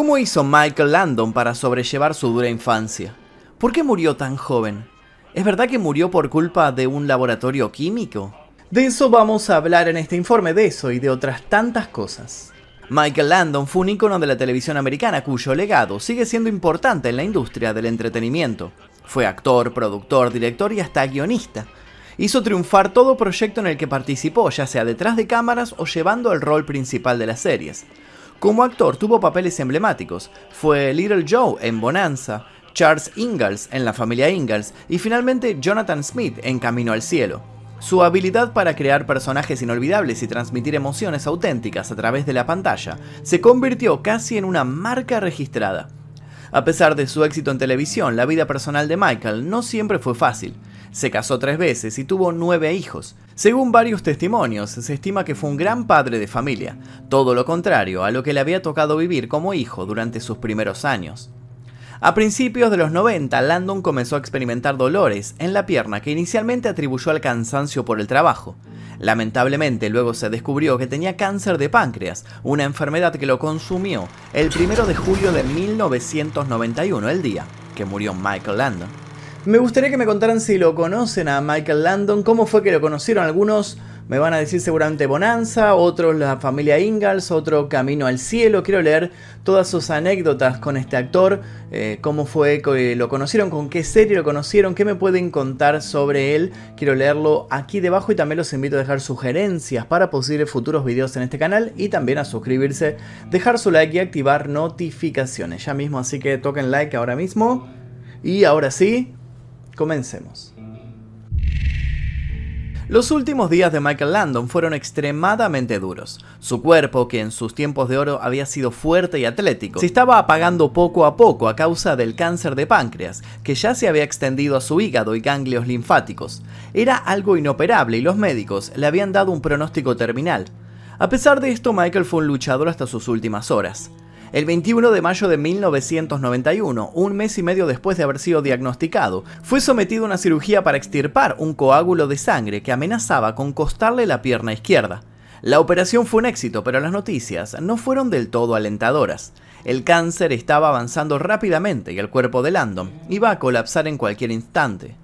¿Cómo hizo Michael Landon para sobrellevar su dura infancia? ¿Por qué murió tan joven? ¿Es verdad que murió por culpa de un laboratorio químico? De eso vamos a hablar en este informe, de eso y de otras tantas cosas. Michael Landon fue un ícono de la televisión americana cuyo legado sigue siendo importante en la industria del entretenimiento. Fue actor, productor, director y hasta guionista. Hizo triunfar todo proyecto en el que participó, ya sea detrás de cámaras o llevando el rol principal de las series. Como actor tuvo papeles emblemáticos. Fue Little Joe en Bonanza, Charles Ingalls en La familia Ingalls y finalmente Jonathan Smith en Camino al Cielo. Su habilidad para crear personajes inolvidables y transmitir emociones auténticas a través de la pantalla se convirtió casi en una marca registrada. A pesar de su éxito en televisión, la vida personal de Michael no siempre fue fácil. Se casó tres veces y tuvo nueve hijos. Según varios testimonios, se estima que fue un gran padre de familia, todo lo contrario a lo que le había tocado vivir como hijo durante sus primeros años. A principios de los 90, Landon comenzó a experimentar dolores en la pierna que inicialmente atribuyó al cansancio por el trabajo. Lamentablemente, luego se descubrió que tenía cáncer de páncreas, una enfermedad que lo consumió el 1 de julio de 1991, el día que murió Michael Landon. Me gustaría que me contaran si lo conocen a Michael Landon, cómo fue que lo conocieron. Algunos me van a decir seguramente Bonanza, otros la familia Ingalls, otro Camino al Cielo. Quiero leer todas sus anécdotas con este actor, eh, cómo fue que lo conocieron, con qué serie lo conocieron, qué me pueden contar sobre él. Quiero leerlo aquí debajo y también los invito a dejar sugerencias para posibles futuros videos en este canal y también a suscribirse, dejar su like y activar notificaciones. Ya mismo, así que toquen like ahora mismo. Y ahora sí, Comencemos. Los últimos días de Michael Landon fueron extremadamente duros. Su cuerpo, que en sus tiempos de oro había sido fuerte y atlético, se estaba apagando poco a poco a causa del cáncer de páncreas, que ya se había extendido a su hígado y ganglios linfáticos. Era algo inoperable y los médicos le habían dado un pronóstico terminal. A pesar de esto, Michael fue un luchador hasta sus últimas horas. El 21 de mayo de 1991, un mes y medio después de haber sido diagnosticado, fue sometido a una cirugía para extirpar un coágulo de sangre que amenazaba con costarle la pierna izquierda. La operación fue un éxito, pero las noticias no fueron del todo alentadoras. El cáncer estaba avanzando rápidamente y el cuerpo de Landon iba a colapsar en cualquier instante.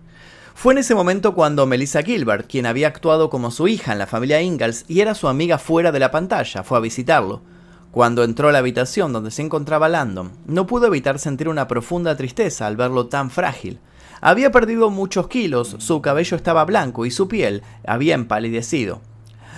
Fue en ese momento cuando Melissa Gilbert, quien había actuado como su hija en la familia Ingalls y era su amiga fuera de la pantalla, fue a visitarlo. Cuando entró a la habitación donde se encontraba Landon, no pudo evitar sentir una profunda tristeza al verlo tan frágil. Había perdido muchos kilos, su cabello estaba blanco y su piel había empalidecido.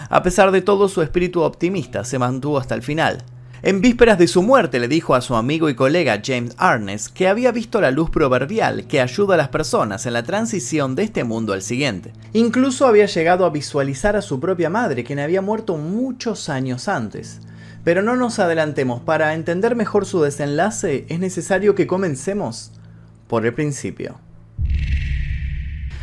A pesar de todo, su espíritu optimista se mantuvo hasta el final. En vísperas de su muerte le dijo a su amigo y colega James Arnes que había visto la luz proverbial que ayuda a las personas en la transición de este mundo al siguiente. Incluso había llegado a visualizar a su propia madre, quien había muerto muchos años antes. Pero no nos adelantemos, para entender mejor su desenlace es necesario que comencemos por el principio.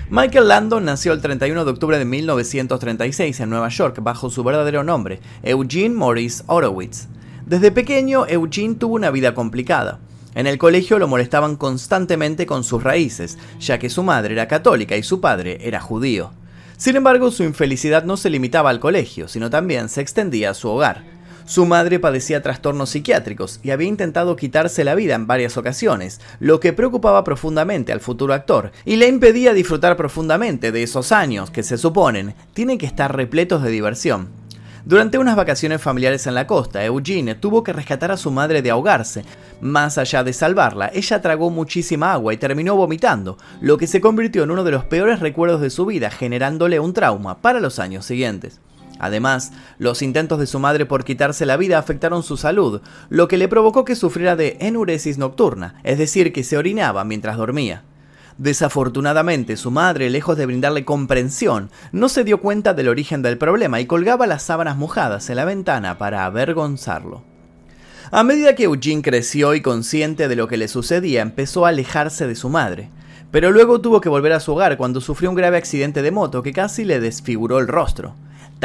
Michael Landon nació el 31 de octubre de 1936 en Nueva York bajo su verdadero nombre, Eugene Maurice Horowitz. Desde pequeño, Eugene tuvo una vida complicada. En el colegio lo molestaban constantemente con sus raíces, ya que su madre era católica y su padre era judío. Sin embargo, su infelicidad no se limitaba al colegio, sino también se extendía a su hogar. Su madre padecía trastornos psiquiátricos y había intentado quitarse la vida en varias ocasiones, lo que preocupaba profundamente al futuro actor y le impedía disfrutar profundamente de esos años que se suponen tienen que estar repletos de diversión. Durante unas vacaciones familiares en la costa, Eugene tuvo que rescatar a su madre de ahogarse. Más allá de salvarla, ella tragó muchísima agua y terminó vomitando, lo que se convirtió en uno de los peores recuerdos de su vida, generándole un trauma para los años siguientes. Además, los intentos de su madre por quitarse la vida afectaron su salud, lo que le provocó que sufriera de enuresis nocturna, es decir, que se orinaba mientras dormía. Desafortunadamente, su madre, lejos de brindarle comprensión, no se dio cuenta del origen del problema y colgaba las sábanas mojadas en la ventana para avergonzarlo. A medida que Eugene creció y consciente de lo que le sucedía, empezó a alejarse de su madre, pero luego tuvo que volver a su hogar cuando sufrió un grave accidente de moto que casi le desfiguró el rostro.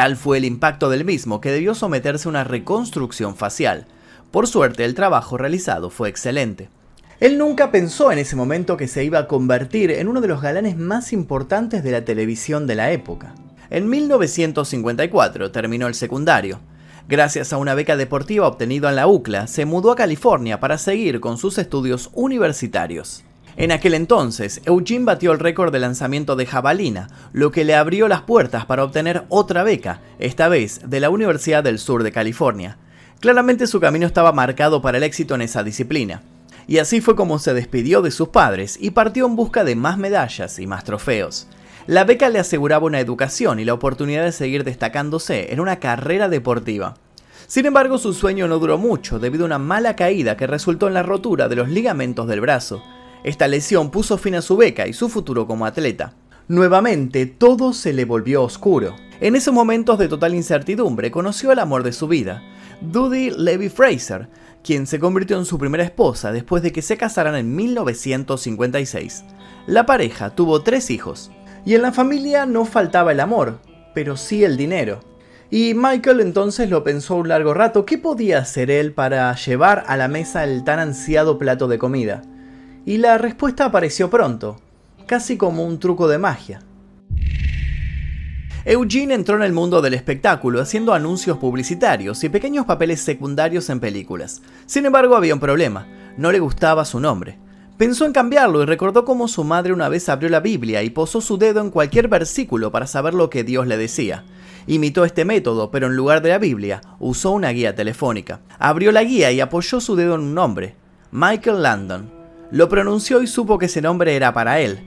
Tal fue el impacto del mismo que debió someterse a una reconstrucción facial. Por suerte, el trabajo realizado fue excelente. Él nunca pensó en ese momento que se iba a convertir en uno de los galanes más importantes de la televisión de la época. En 1954 terminó el secundario. Gracias a una beca deportiva obtenida en la UCLA, se mudó a California para seguir con sus estudios universitarios. En aquel entonces, Eugene batió el récord de lanzamiento de jabalina, lo que le abrió las puertas para obtener otra beca, esta vez de la Universidad del Sur de California. Claramente su camino estaba marcado para el éxito en esa disciplina. Y así fue como se despidió de sus padres y partió en busca de más medallas y más trofeos. La beca le aseguraba una educación y la oportunidad de seguir destacándose en una carrera deportiva. Sin embargo, su sueño no duró mucho debido a una mala caída que resultó en la rotura de los ligamentos del brazo. Esta lesión puso fin a su beca y su futuro como atleta. Nuevamente, todo se le volvió oscuro. En esos momentos de total incertidumbre, conoció al amor de su vida, Dudy Levy Fraser, quien se convirtió en su primera esposa después de que se casaran en 1956. La pareja tuvo tres hijos, y en la familia no faltaba el amor, pero sí el dinero. Y Michael entonces lo pensó un largo rato, ¿qué podía hacer él para llevar a la mesa el tan ansiado plato de comida? Y la respuesta apareció pronto, casi como un truco de magia. Eugene entró en el mundo del espectáculo haciendo anuncios publicitarios y pequeños papeles secundarios en películas. Sin embargo, había un problema, no le gustaba su nombre. Pensó en cambiarlo y recordó cómo su madre una vez abrió la Biblia y posó su dedo en cualquier versículo para saber lo que Dios le decía. Imitó este método, pero en lugar de la Biblia, usó una guía telefónica. Abrió la guía y apoyó su dedo en un nombre, Michael Landon. Lo pronunció y supo que ese nombre era para él.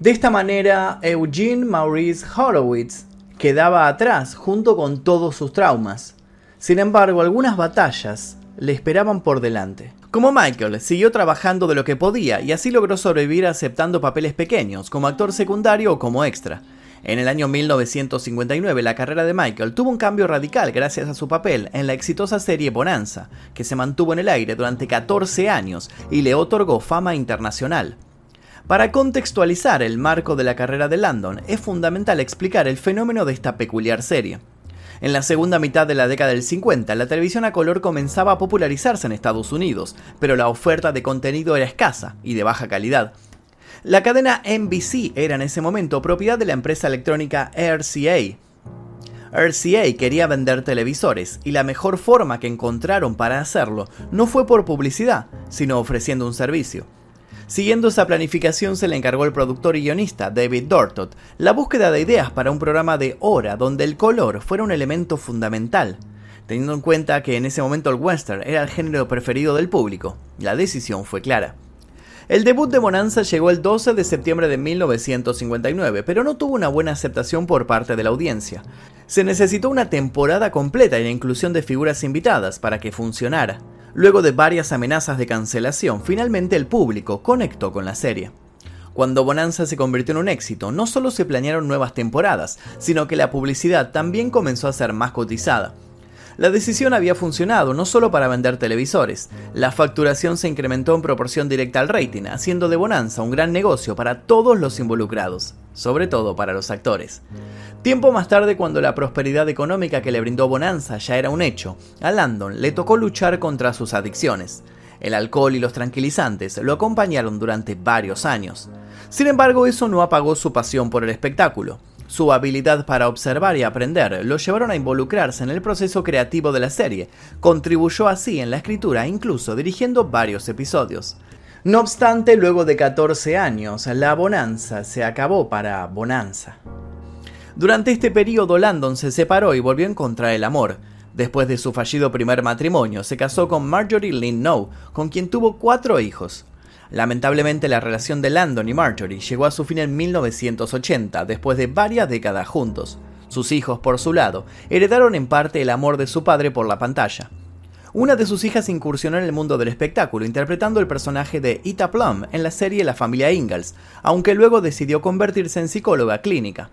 De esta manera, Eugene Maurice Horowitz quedaba atrás junto con todos sus traumas. Sin embargo, algunas batallas le esperaban por delante. Como Michael, siguió trabajando de lo que podía y así logró sobrevivir aceptando papeles pequeños, como actor secundario o como extra. En el año 1959 la carrera de Michael tuvo un cambio radical gracias a su papel en la exitosa serie Bonanza, que se mantuvo en el aire durante 14 años y le otorgó fama internacional. Para contextualizar el marco de la carrera de Landon, es fundamental explicar el fenómeno de esta peculiar serie. En la segunda mitad de la década del 50, la televisión a color comenzaba a popularizarse en Estados Unidos, pero la oferta de contenido era escasa y de baja calidad. La cadena NBC era en ese momento propiedad de la empresa electrónica RCA. RCA quería vender televisores y la mejor forma que encontraron para hacerlo no fue por publicidad, sino ofreciendo un servicio. Siguiendo esa planificación se le encargó al productor y guionista David Dortot la búsqueda de ideas para un programa de hora donde el color fuera un elemento fundamental. Teniendo en cuenta que en ese momento el western era el género preferido del público, la decisión fue clara. El debut de Bonanza llegó el 12 de septiembre de 1959, pero no tuvo una buena aceptación por parte de la audiencia. Se necesitó una temporada completa y la inclusión de figuras invitadas para que funcionara. Luego de varias amenazas de cancelación, finalmente el público conectó con la serie. Cuando Bonanza se convirtió en un éxito, no solo se planearon nuevas temporadas, sino que la publicidad también comenzó a ser más cotizada. La decisión había funcionado no solo para vender televisores, la facturación se incrementó en proporción directa al rating, haciendo de Bonanza un gran negocio para todos los involucrados, sobre todo para los actores. Tiempo más tarde, cuando la prosperidad económica que le brindó Bonanza ya era un hecho, a Landon le tocó luchar contra sus adicciones. El alcohol y los tranquilizantes lo acompañaron durante varios años. Sin embargo, eso no apagó su pasión por el espectáculo. Su habilidad para observar y aprender lo llevaron a involucrarse en el proceso creativo de la serie, contribuyó así en la escritura incluso dirigiendo varios episodios. No obstante, luego de 14 años, la bonanza se acabó para Bonanza. Durante este periodo Landon se separó y volvió a encontrar el amor. Después de su fallido primer matrimonio, se casó con Marjorie Lynn No, con quien tuvo cuatro hijos. Lamentablemente la relación de Landon y Marjorie llegó a su fin en 1980, después de varias décadas juntos. Sus hijos, por su lado, heredaron en parte el amor de su padre por la pantalla. Una de sus hijas incursionó en el mundo del espectáculo interpretando el personaje de Ita Plum en la serie La familia Ingalls, aunque luego decidió convertirse en psicóloga clínica.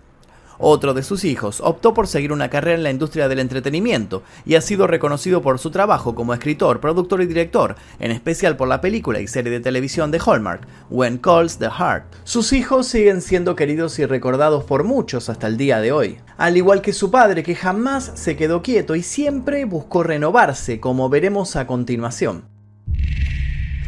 Otro de sus hijos optó por seguir una carrera en la industria del entretenimiento y ha sido reconocido por su trabajo como escritor, productor y director, en especial por la película y serie de televisión de Hallmark, When Calls the Heart. Sus hijos siguen siendo queridos y recordados por muchos hasta el día de hoy, al igual que su padre que jamás se quedó quieto y siempre buscó renovarse, como veremos a continuación.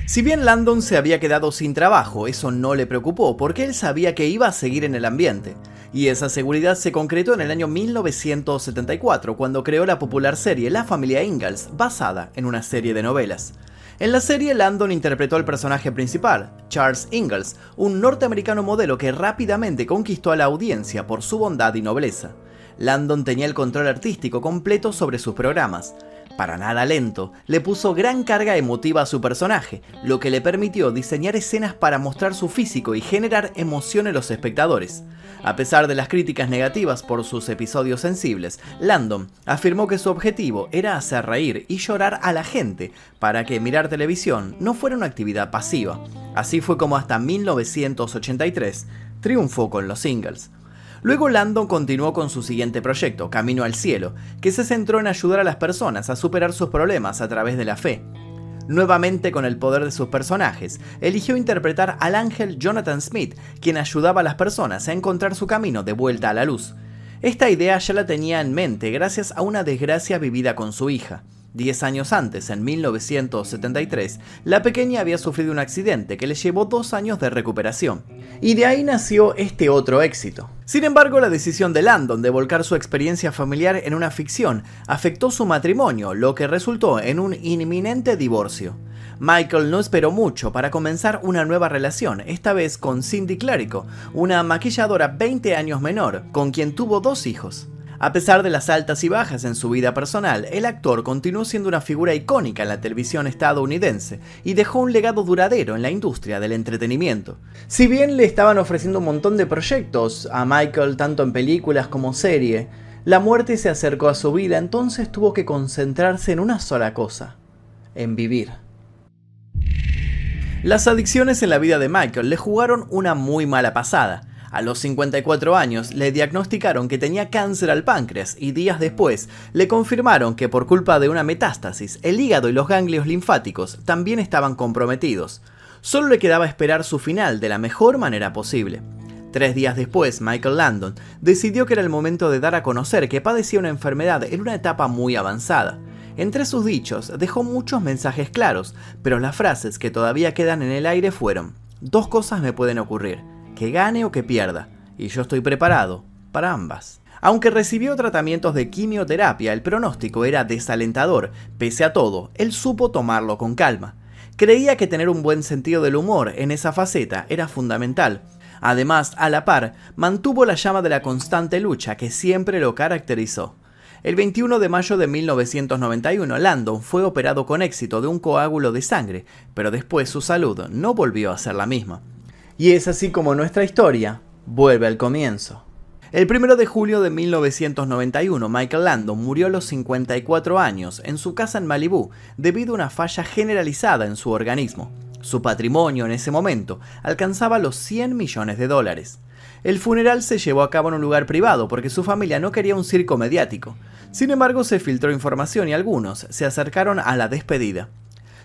Si bien Landon se había quedado sin trabajo, eso no le preocupó porque él sabía que iba a seguir en el ambiente Y esa seguridad se concretó en el año 1974, cuando creó la popular serie La familia Ingalls, basada en una serie de novelas. En la serie, Landon interpretó al personaje principal, Charles Ingalls, un norteamericano modelo que rápidamente conquistó a la audiencia por su bondad y nobleza. Landon tenía el control artístico completo sobre sus programas para nada lento, le puso gran carga emotiva a su personaje, lo que le permitió diseñar escenas para mostrar su físico y generar emoción en los espectadores. A pesar de las críticas negativas por sus episodios sensibles, Landon afirmó que su objetivo era hacer reír y llorar a la gente para que mirar televisión no fuera una actividad pasiva. Así fue como hasta 1983 triunfó con los singles. Luego Landon continuó con su siguiente proyecto, Camino al Cielo, que se centró en ayudar a las personas a superar sus problemas a través de la fe. Nuevamente con el poder de sus personajes, eligió interpretar al ángel Jonathan Smith, quien ayudaba a las personas a encontrar su camino de vuelta a la luz. Esta idea ya la tenía en mente gracias a una desgracia vivida con su hija. Diez años antes, en 1973, la pequeña había sufrido un accidente que le llevó dos años de recuperación. Y de ahí nació este otro éxito. Sin embargo, la decisión de Landon de volcar su experiencia familiar en una ficción afectó su matrimonio, lo que resultó en un inminente divorcio. Michael no esperó mucho para comenzar una nueva relación, esta vez con Cindy Clerico, una maquilladora 20 años menor, con quien tuvo dos hijos. A pesar de las altas y bajas en su vida personal, el actor continuó siendo una figura icónica en la televisión estadounidense y dejó un legado duradero en la industria del entretenimiento. Si bien le estaban ofreciendo un montón de proyectos a Michael tanto en películas como serie, la muerte se acercó a su vida, entonces tuvo que concentrarse en una sola cosa, en vivir. Las adicciones en la vida de Michael le jugaron una muy mala pasada, a los 54 años le diagnosticaron que tenía cáncer al páncreas y días después le confirmaron que por culpa de una metástasis el hígado y los ganglios linfáticos también estaban comprometidos. Solo le quedaba esperar su final de la mejor manera posible. Tres días después, Michael Landon decidió que era el momento de dar a conocer que padecía una enfermedad en una etapa muy avanzada. Entre sus dichos dejó muchos mensajes claros, pero las frases que todavía quedan en el aire fueron, dos cosas me pueden ocurrir, que gane o que pierda, y yo estoy preparado para ambas. Aunque recibió tratamientos de quimioterapia, el pronóstico era desalentador. Pese a todo, él supo tomarlo con calma. Creía que tener un buen sentido del humor en esa faceta era fundamental. Además, a la par, mantuvo la llama de la constante lucha que siempre lo caracterizó. El 21 de mayo de 1991, Landon fue operado con éxito de un coágulo de sangre, pero después su salud no volvió a ser la misma. Y es así como nuestra historia vuelve al comienzo. El 1 de julio de 1991, Michael Landon murió a los 54 años en su casa en Malibú debido a una falla generalizada en su organismo. Su patrimonio en ese momento alcanzaba los 100 millones de dólares. El funeral se llevó a cabo en un lugar privado porque su familia no quería un circo mediático. Sin embargo, se filtró información y algunos se acercaron a la despedida.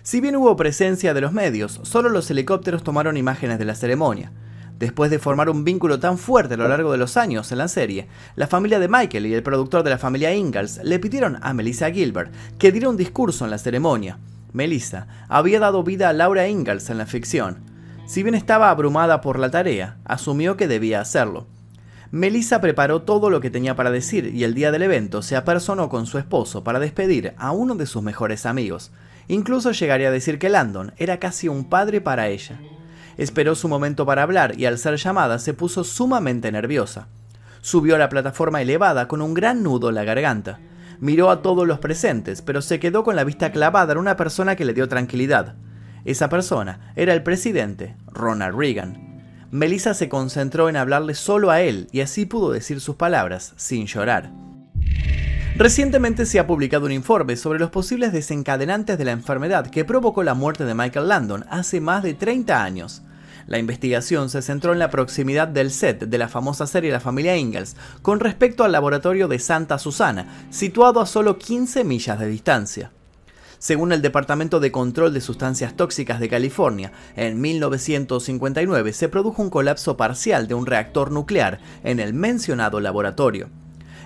Si bien hubo presencia de los medios, solo los helicópteros tomaron imágenes de la ceremonia. Después de formar un vínculo tan fuerte a lo largo de los años en la serie, la familia de Michael y el productor de la familia Ingalls le pidieron a Melissa Gilbert que diera un discurso en la ceremonia. Melissa había dado vida a Laura Ingalls en la ficción. Si bien estaba abrumada por la tarea, asumió que debía hacerlo. Melissa preparó todo lo que tenía para decir y el día del evento se apersonó con su esposo para despedir a uno de sus mejores amigos. Incluso llegaría a decir que Landon era casi un padre para ella. Esperó su momento para hablar y al ser llamada se puso sumamente nerviosa. Subió a la plataforma elevada con un gran nudo en la garganta. Miró a todos los presentes, pero se quedó con la vista clavada en una persona que le dio tranquilidad. Esa persona era el presidente, Ronald Reagan. Melissa se concentró en hablarle solo a él y así pudo decir sus palabras sin llorar. Recientemente se ha publicado un informe sobre los posibles desencadenantes de la enfermedad que provocó la muerte de Michael Landon hace más de 30 años. La investigación se centró en la proximidad del set de la famosa serie La familia Ingalls con respecto al laboratorio de Santa Susana, situado a solo 15 millas de distancia. Según el Departamento de Control de Sustancias Tóxicas de California, en 1959 se produjo un colapso parcial de un reactor nuclear en el mencionado laboratorio.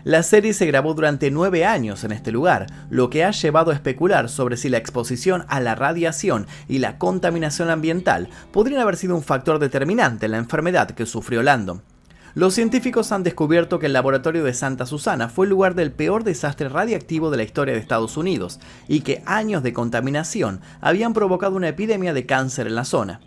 La serie se grabó durante nueve años en este lugar, lo que ha llevado a especular sobre si la exposición a la radiación y la contaminación ambiental podrían haber sido un factor determinante en la enfermedad que sufrió Landon. los científicos han descubierto que el laboratorio de Santa Susana fue el lugar del peor desastre radiactivo de la historia de Estados Unidos y que años de contaminación habían provocado una epidemia de cáncer en la zona.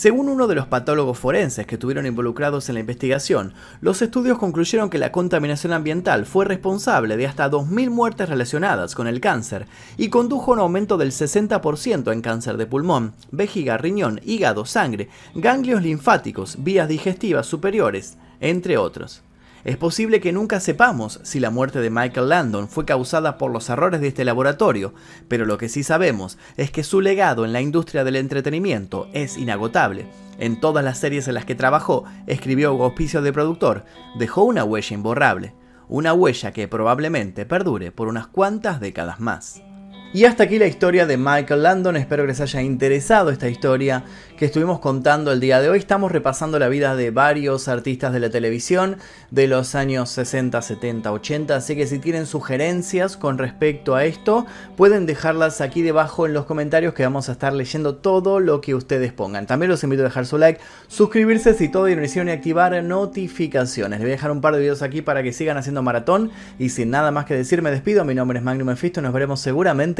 Según uno de los patólogos forenses que estuvieron involucrados en la investigación, los estudios concluyeron que la contaminación ambiental fue responsable de hasta 2.000 muertes relacionadas con el cáncer y condujo a un aumento del 60% en cáncer de pulmón, vejiga, riñón, hígado, sangre, ganglios linfáticos, vías digestivas superiores, entre otros. Es posible que nunca sepamos si la muerte de Michael Landon fue causada por los errores de este laboratorio, pero lo que sí sabemos es que su legado en la industria del entretenimiento es inagotable. En todas las series en las que trabajó, escribió auspicio de productor, dejó una huella imborrable, una huella que probablemente perdure por unas cuantas décadas más. Y hasta aquí la historia de Michael Landon, espero que les haya interesado esta historia que estuvimos contando el día de hoy. Estamos repasando la vida de varios artistas de la televisión de los años 60, 70, 80, así que si tienen sugerencias con respecto a esto, pueden dejarlas aquí debajo en los comentarios que vamos a estar leyendo todo lo que ustedes pongan. También los invito a dejar su like, suscribirse si todo y no hicieron y activar notificaciones. Les voy a dejar un par de videos aquí para que sigan haciendo maratón y sin nada más que decir me despido. Mi nombre es Magnum Mephisto, nos veremos seguramente